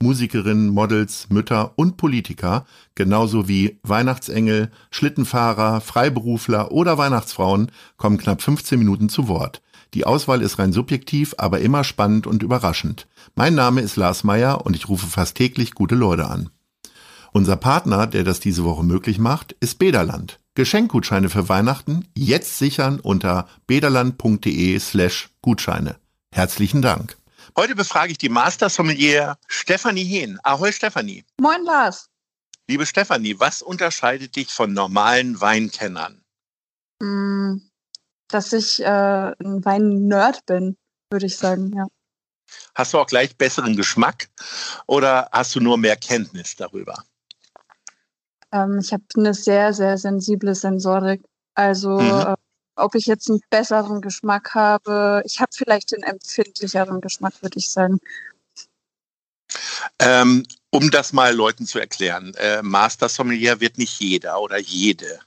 Musikerinnen, Models, Mütter und Politiker, genauso wie Weihnachtsengel, Schlittenfahrer, Freiberufler oder Weihnachtsfrauen, kommen knapp 15 Minuten zu Wort. Die Auswahl ist rein subjektiv, aber immer spannend und überraschend. Mein Name ist Lars Meyer und ich rufe fast täglich gute Leute an. Unser Partner, der das diese Woche möglich macht, ist Bederland. Geschenkgutscheine für Weihnachten jetzt sichern unter bederland.de slash Gutscheine. Herzlichen Dank. Heute befrage ich die Master Sommelier Stefanie Hehn. Ahoi Stefanie. Moin Lars. Liebe Stefanie, was unterscheidet dich von normalen Weinkennern? Mm, dass ich äh, ein Wein-Nerd bin, würde ich sagen, ja. Hast du auch gleich besseren Geschmack oder hast du nur mehr Kenntnis darüber? Ähm, ich habe eine sehr, sehr sensible Sensorik. Also mhm. äh, ob ich jetzt einen besseren Geschmack habe, ich habe vielleicht einen empfindlicheren Geschmack, würde ich sagen. Ähm, um das mal Leuten zu erklären, äh, Master Sommelier wird nicht jeder oder jede.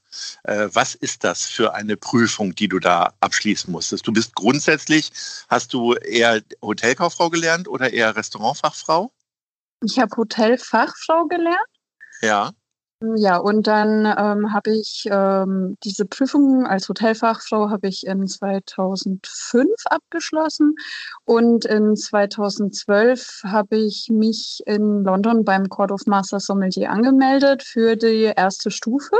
Äh, was ist das für eine Prüfung, die du da abschließen musstest? Du bist grundsätzlich, hast du eher Hotelkauffrau gelernt oder eher Restaurantfachfrau? Ich habe Hotelfachfrau gelernt. Ja. Ja, und dann ähm, habe ich ähm, diese Prüfung als Hotelfachfrau habe ich in 2005 abgeschlossen und in 2012 habe ich mich in London beim Court of Master Sommelier angemeldet für die erste Stufe.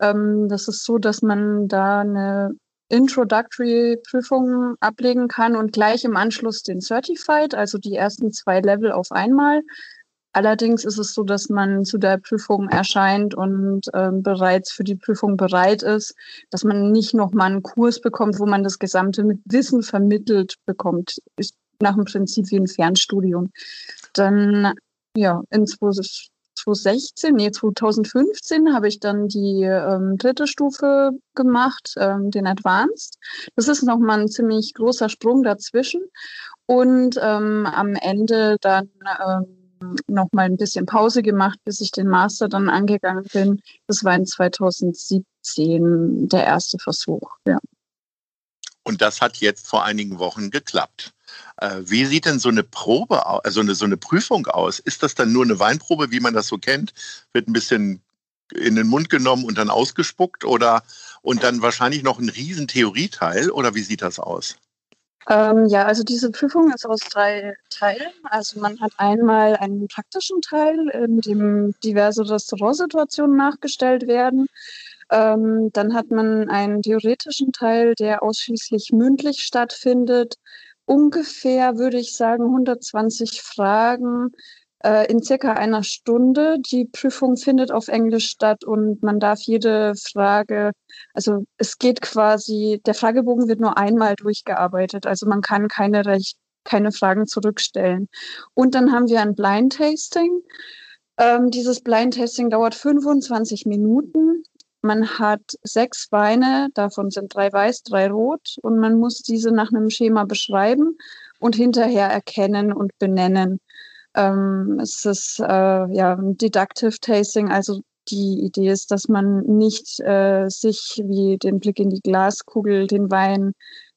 Ähm, das ist so, dass man da eine Introductory Prüfung ablegen kann und gleich im Anschluss den Certified, also die ersten zwei Level auf einmal. Allerdings ist es so, dass man zu der Prüfung erscheint und ähm, bereits für die Prüfung bereit ist, dass man nicht nochmal einen Kurs bekommt, wo man das gesamte Wissen vermittelt bekommt. Ist nach dem Prinzip wie ein Fernstudium. Dann, ja, in 2016, nee, 2015 habe ich dann die ähm, dritte Stufe gemacht, ähm, den Advanced. Das ist nochmal ein ziemlich großer Sprung dazwischen. Und ähm, am Ende dann ähm, noch mal ein bisschen Pause gemacht, bis ich den Master dann angegangen bin. Das war in 2017 der erste Versuch. Ja. Und das hat jetzt vor einigen Wochen geklappt. Äh, wie sieht denn so eine Probe, also eine, so eine Prüfung aus? Ist das dann nur eine Weinprobe, wie man das so kennt? Wird ein bisschen in den Mund genommen und dann ausgespuckt oder und dann wahrscheinlich noch ein riesen Theorieteil oder wie sieht das aus? Ähm, ja, also diese Prüfung ist aus drei Teilen. Also man hat einmal einen praktischen Teil, in dem diverse Restaurantsituationen nachgestellt werden. Ähm, dann hat man einen theoretischen Teil, der ausschließlich mündlich stattfindet. Ungefähr würde ich sagen 120 Fragen äh, in circa einer Stunde. Die Prüfung findet auf Englisch statt und man darf jede Frage, also es geht quasi, der Fragebogen wird nur einmal durchgearbeitet, also man kann keine Recht, keine Fragen zurückstellen. Und dann haben wir ein Blind Tasting. Ähm, dieses Blind Tasting dauert 25 Minuten. Man hat sechs Weine, davon sind drei weiß, drei rot und man muss diese nach einem Schema beschreiben und hinterher erkennen und benennen. Ähm, es ist äh, ja ein Deductive Tasting, also die Idee ist, dass man nicht äh, sich wie den Blick in die Glaskugel den Wein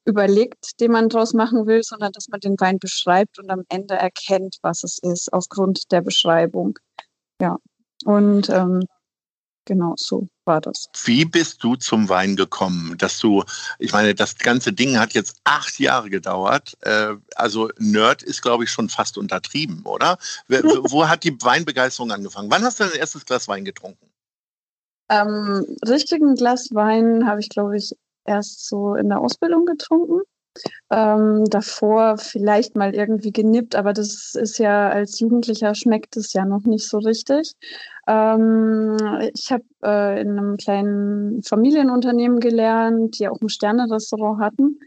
überlegt, den man draus machen will, sondern dass man den Wein beschreibt und am Ende erkennt, was es ist, aufgrund der Beschreibung. Ja. Und ähm, Genau, so war das. Wie bist du zum Wein gekommen? Dass du, ich meine, das ganze Ding hat jetzt acht Jahre gedauert. Äh, also Nerd ist, glaube ich, schon fast untertrieben, oder? Wo hat die Weinbegeisterung angefangen? Wann hast du dein erstes Glas Wein getrunken? Ähm, richtigen Glas Wein habe ich, glaube ich, erst so in der Ausbildung getrunken. Ähm, davor vielleicht mal irgendwie genippt, aber das ist ja als Jugendlicher schmeckt es ja noch nicht so richtig. Ähm, ich habe äh, in einem kleinen Familienunternehmen gelernt, die auch ein Sternerestaurant hatten.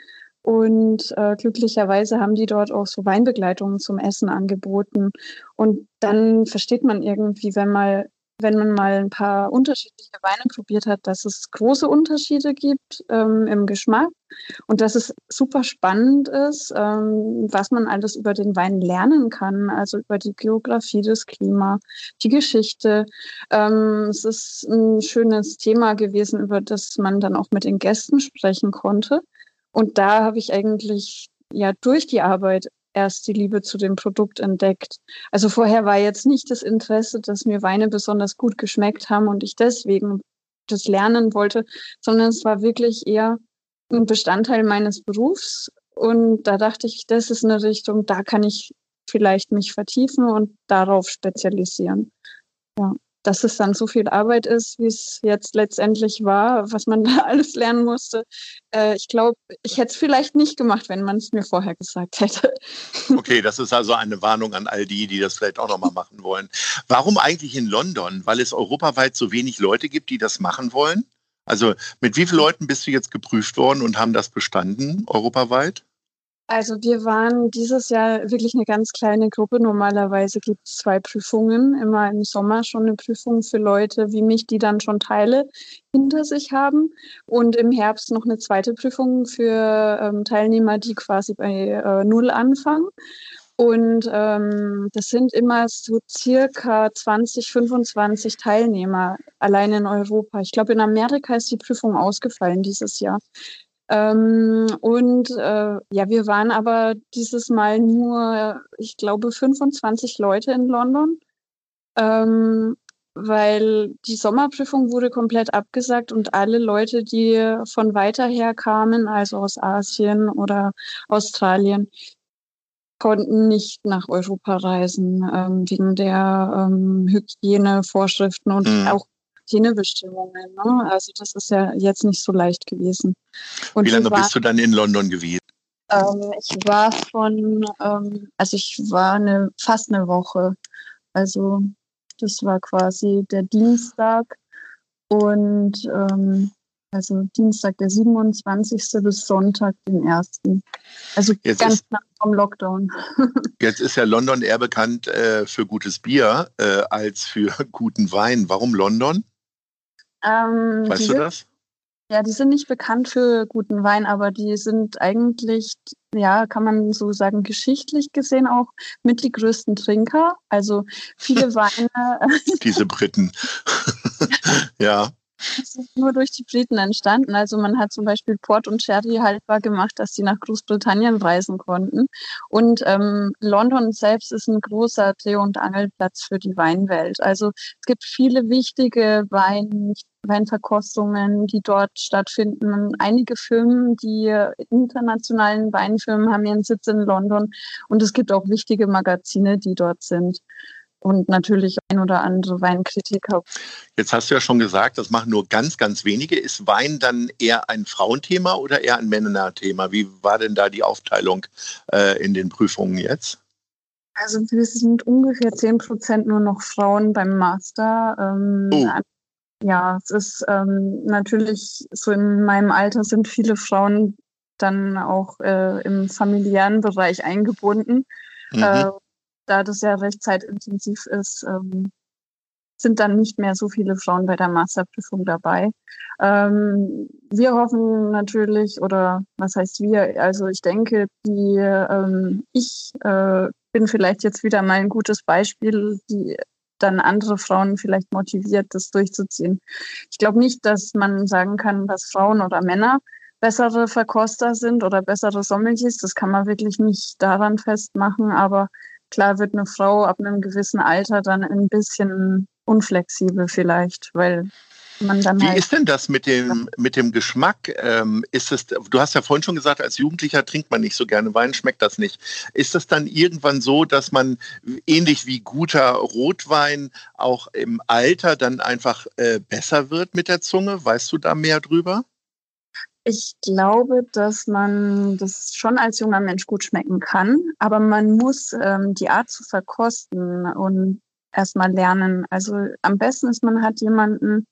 Und äh, glücklicherweise haben die dort auch so Weinbegleitungen zum Essen angeboten. Und dann versteht man irgendwie, wenn mal wenn man mal ein paar unterschiedliche Weine probiert hat, dass es große Unterschiede gibt ähm, im Geschmack und dass es super spannend ist, ähm, was man alles über den Wein lernen kann, also über die Geografie, das Klima, die Geschichte. Ähm, es ist ein schönes Thema gewesen, über das man dann auch mit den Gästen sprechen konnte. Und da habe ich eigentlich ja durch die Arbeit erst die Liebe zu dem Produkt entdeckt. Also vorher war jetzt nicht das Interesse, dass mir Weine besonders gut geschmeckt haben und ich deswegen das lernen wollte, sondern es war wirklich eher ein Bestandteil meines Berufs. Und da dachte ich, das ist eine Richtung, da kann ich vielleicht mich vertiefen und darauf spezialisieren. Ja dass es dann so viel Arbeit ist, wie es jetzt letztendlich war, was man da alles lernen musste. Äh, ich glaube, ich hätte es vielleicht nicht gemacht, wenn man es mir vorher gesagt hätte. Okay, das ist also eine Warnung an all die, die das vielleicht auch nochmal machen wollen. Warum eigentlich in London? Weil es europaweit so wenig Leute gibt, die das machen wollen? Also mit wie vielen Leuten bist du jetzt geprüft worden und haben das bestanden europaweit? Also wir waren dieses Jahr wirklich eine ganz kleine Gruppe. Normalerweise gibt es zwei Prüfungen, immer im Sommer schon eine Prüfung für Leute wie mich, die dann schon Teile hinter sich haben und im Herbst noch eine zweite Prüfung für ähm, Teilnehmer, die quasi bei äh, Null anfangen. Und ähm, das sind immer so circa 20, 25 Teilnehmer allein in Europa. Ich glaube, in Amerika ist die Prüfung ausgefallen dieses Jahr. Ähm, und äh, ja, wir waren aber dieses Mal nur, ich glaube, 25 Leute in London, ähm, weil die Sommerprüfung wurde komplett abgesagt und alle Leute, die von weiter her kamen, also aus Asien oder Australien, konnten nicht nach Europa reisen ähm, wegen der ähm, Hygienevorschriften und mhm. auch Quarantänebestimmungen. Ne? Also das ist ja jetzt nicht so leicht gewesen. Und Wie lange war, bist du dann in London gewesen? Ähm, ich war von, ähm, also ich war eine, fast eine Woche. Also das war quasi der Dienstag und ähm, also Dienstag der 27. bis Sonntag den 1. Also jetzt ganz ist, nach vom Lockdown. jetzt ist ja London eher bekannt äh, für gutes Bier äh, als für guten Wein. Warum London? Ähm, weißt du sind, das? Ja, die sind nicht bekannt für guten Wein, aber die sind eigentlich, ja, kann man so sagen, geschichtlich gesehen auch mit die größten Trinker. Also viele Weine. Diese Briten. ja. Das ist nur durch die Briten entstanden. Also man hat zum Beispiel Port und Sherry haltbar gemacht, dass sie nach Großbritannien reisen konnten. Und ähm, London selbst ist ein großer Dreh- und Angelplatz für die Weinwelt. Also es gibt viele wichtige Wein, Weinverkostungen, die dort stattfinden. Einige Firmen, die internationalen Weinfirmen haben ihren Sitz in London. Und es gibt auch wichtige Magazine, die dort sind und natürlich ein oder andere Weinkritiker. Jetzt hast du ja schon gesagt, das machen nur ganz, ganz wenige. Ist Wein dann eher ein Frauenthema oder eher ein Männerthema? Wie war denn da die Aufteilung äh, in den Prüfungen jetzt? Also wir sind ungefähr 10 Prozent nur noch Frauen beim Master. Ähm, oh. Ja, es ist ähm, natürlich so in meinem Alter sind viele Frauen dann auch äh, im familiären Bereich eingebunden. Mhm. Äh, da das ja recht zeitintensiv ist, ähm, sind dann nicht mehr so viele Frauen bei der Masterprüfung dabei. Ähm, wir hoffen natürlich, oder was heißt wir, also ich denke, die, ähm, ich äh, bin vielleicht jetzt wieder mal ein gutes Beispiel, die dann andere Frauen vielleicht motiviert, das durchzuziehen. Ich glaube nicht, dass man sagen kann, dass Frauen oder Männer bessere Verkoster sind oder bessere Sommeliers. Das kann man wirklich nicht daran festmachen, aber Klar wird eine Frau ab einem gewissen Alter dann ein bisschen unflexibel vielleicht, weil man dann Wie halt ist denn das mit dem, mit dem Geschmack? Ähm, ist es, du hast ja vorhin schon gesagt, als Jugendlicher trinkt man nicht so gerne Wein, schmeckt das nicht. Ist es dann irgendwann so, dass man ähnlich wie guter Rotwein auch im Alter dann einfach äh, besser wird mit der Zunge? Weißt du da mehr drüber? Ich glaube, dass man das schon als junger Mensch gut schmecken kann, aber man muss ähm, die Art zu verkosten und erstmal lernen. Also am besten ist, man hat jemanden,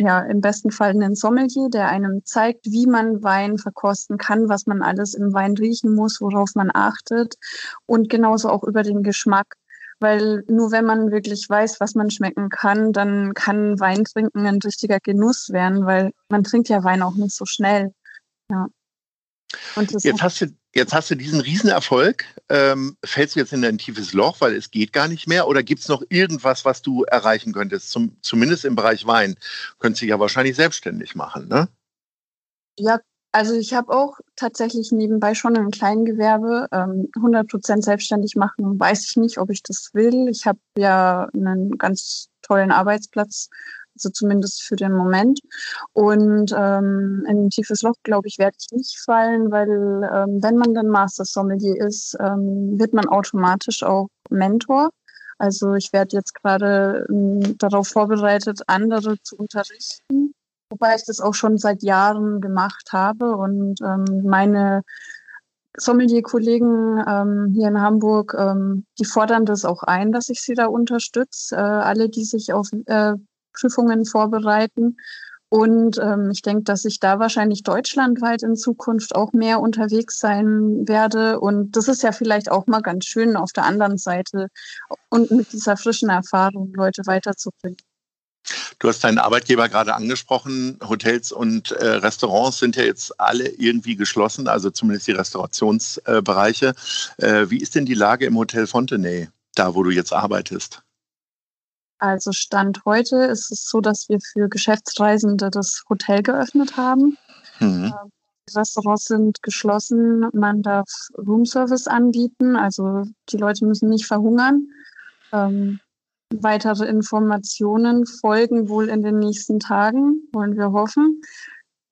ja, im besten Fall einen Sommelier, der einem zeigt, wie man Wein verkosten kann, was man alles im Wein riechen muss, worauf man achtet und genauso auch über den Geschmack. Weil nur wenn man wirklich weiß, was man schmecken kann, dann kann Wein trinken ein richtiger Genuss werden, weil man trinkt ja Wein auch nicht so schnell. Ja. jetzt, hast du, jetzt hast du diesen Riesenerfolg. Ähm, fällst du jetzt in ein tiefes Loch, weil es geht gar nicht mehr? Oder gibt es noch irgendwas, was du erreichen könntest? Zum, zumindest im Bereich Wein. Könntest du dich ja wahrscheinlich selbstständig machen, ne? Ja, also ich habe auch tatsächlich nebenbei schon ein Kleingewerbe. Ähm, 100% selbstständig machen, weiß ich nicht, ob ich das will. Ich habe ja einen ganz tollen Arbeitsplatz, also zumindest für den Moment. Und ähm, in ein tiefes Loch, glaube ich, werde ich nicht fallen, weil ähm, wenn man dann Master Sommelier ist, ähm, wird man automatisch auch Mentor. Also ich werde jetzt gerade ähm, darauf vorbereitet, andere zu unterrichten Wobei ich das auch schon seit Jahren gemacht habe und ähm, meine Sommelier-Kollegen ähm, hier in Hamburg, ähm, die fordern das auch ein, dass ich sie da unterstütze. Äh, alle, die sich auf äh, Prüfungen vorbereiten. Und ähm, ich denke, dass ich da wahrscheinlich deutschlandweit in Zukunft auch mehr unterwegs sein werde. Und das ist ja vielleicht auch mal ganz schön auf der anderen Seite und mit dieser frischen Erfahrung Leute weiterzubringen. Du hast deinen Arbeitgeber gerade angesprochen. Hotels und äh, Restaurants sind ja jetzt alle irgendwie geschlossen, also zumindest die Restaurationsbereiche. Äh, wie ist denn die Lage im Hotel Fontenay, da wo du jetzt arbeitest? Also Stand heute ist es so, dass wir für Geschäftsreisende das Hotel geöffnet haben. Mhm. Ähm, die Restaurants sind geschlossen. Man darf Roomservice anbieten. Also die Leute müssen nicht verhungern. Ähm, Weitere Informationen folgen wohl in den nächsten Tagen, wollen wir hoffen.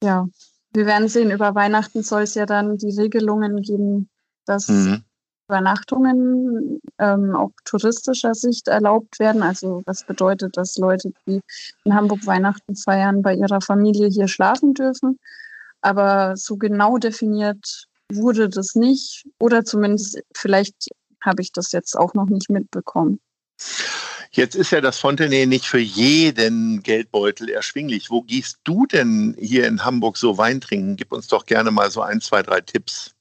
Ja, wir werden sehen. Über Weihnachten soll es ja dann die Regelungen geben, dass mhm. Übernachtungen ähm, auch touristischer Sicht erlaubt werden. Also was bedeutet, dass Leute, die in Hamburg Weihnachten feiern, bei ihrer Familie hier schlafen dürfen. Aber so genau definiert wurde das nicht. Oder zumindest vielleicht habe ich das jetzt auch noch nicht mitbekommen. Jetzt ist ja das Fontenay nicht für jeden Geldbeutel erschwinglich. Wo gehst du denn hier in Hamburg so Wein trinken? Gib uns doch gerne mal so ein, zwei, drei Tipps.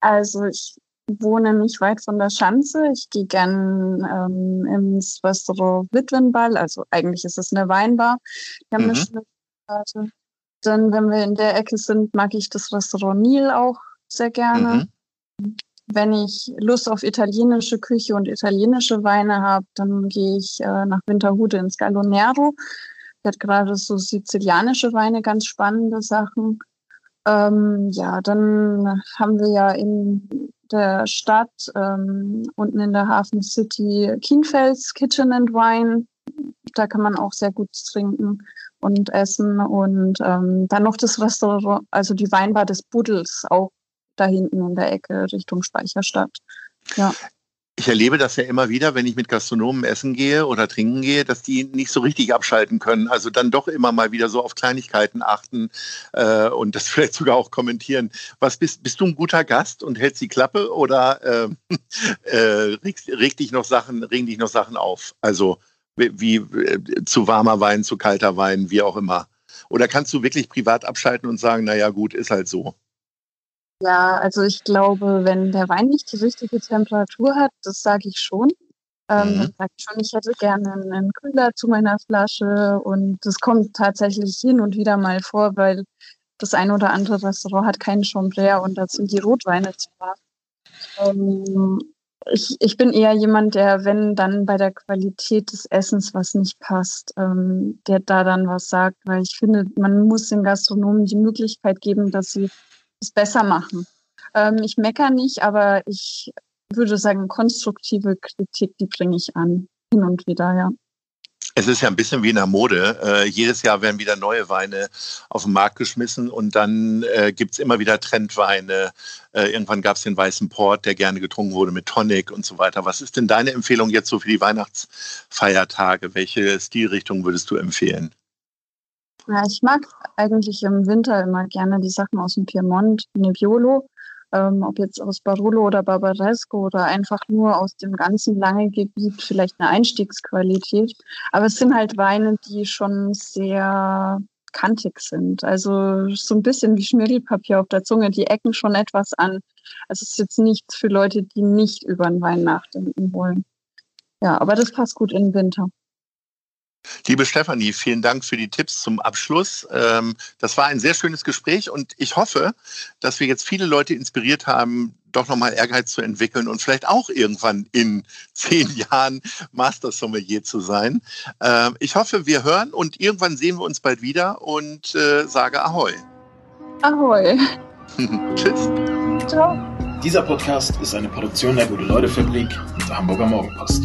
Also ich wohne nicht weit von der Schanze. Ich gehe gern ähm, ins Restaurant Witwenball. Also eigentlich ist es eine Weinbar. Die haben mhm. eine schöne Karte. Dann, wenn wir in der Ecke sind, mag ich das Restaurant Nil auch sehr gerne. Mhm. Wenn ich Lust auf italienische Küche und italienische Weine habe, dann gehe ich äh, nach Winterhude ins Gallonero. Der hat gerade so sizilianische Weine, ganz spannende Sachen. Ähm, ja, dann haben wir ja in der Stadt ähm, unten in der Hafen City Kienfels Kitchen and Wine. Da kann man auch sehr gut trinken und essen. Und ähm, dann noch das Restaurant, also die Weinbar des Buddels, auch da hinten in der Ecke Richtung Speicherstadt. Ja. Ich erlebe das ja immer wieder, wenn ich mit Gastronomen essen gehe oder trinken gehe, dass die nicht so richtig abschalten können. Also dann doch immer mal wieder so auf Kleinigkeiten achten äh, und das vielleicht sogar auch kommentieren. Was bist, bist du ein guter Gast und hältst die Klappe oder äh, äh, regt, regt dich noch Sachen, regen dich noch Sachen auf? Also wie, wie äh, zu warmer Wein, zu kalter Wein, wie auch immer. Oder kannst du wirklich privat abschalten und sagen, naja gut, ist halt so? Ja, also ich glaube, wenn der Wein nicht die richtige Temperatur hat, das sage ich schon. Ähm, mhm. Dann sage ich schon, ich hätte gerne einen Kühler zu meiner Flasche und das kommt tatsächlich hin und wieder mal vor, weil das ein oder andere Restaurant hat keinen Chambrère und da sind die Rotweine zu warm. Ähm, ich, ich bin eher jemand, der, wenn dann bei der Qualität des Essens was nicht passt, ähm, der da dann was sagt, weil ich finde, man muss den Gastronomen die Möglichkeit geben, dass sie es besser machen. Ähm, ich meckere nicht, aber ich würde sagen, konstruktive Kritik, die bringe ich an, hin und wieder, ja. Es ist ja ein bisschen wie in der Mode. Äh, jedes Jahr werden wieder neue Weine auf den Markt geschmissen und dann äh, gibt es immer wieder Trendweine. Äh, irgendwann gab es den weißen Port, der gerne getrunken wurde mit Tonic und so weiter. Was ist denn deine Empfehlung jetzt so für die Weihnachtsfeiertage? Welche Stilrichtung würdest du empfehlen? Ja, ich mag eigentlich im Winter immer gerne die Sachen aus dem Piemont, Nebbiolo, ähm, ob jetzt aus Barolo oder Barbaresco oder einfach nur aus dem ganzen langen Gebiet, vielleicht eine Einstiegsqualität. Aber es sind halt Weine, die schon sehr kantig sind. Also so ein bisschen wie Schmirgelpapier auf der Zunge, die ecken schon etwas an. Also es ist jetzt nichts für Leute, die nicht über einen Wein nachdenken wollen. Ja, aber das passt gut in den Winter. Liebe Stefanie, vielen Dank für die Tipps zum Abschluss. Ähm, das war ein sehr schönes Gespräch und ich hoffe, dass wir jetzt viele Leute inspiriert haben, doch nochmal Ehrgeiz zu entwickeln und vielleicht auch irgendwann in zehn Jahren Master Sommelier zu sein. Ähm, ich hoffe, wir hören und irgendwann sehen wir uns bald wieder und äh, sage Ahoi. Ahoi. Tschüss. Ciao. Dieser Podcast ist eine Produktion der Gute-Leute-Fabrik und der Hamburger Morgenpost.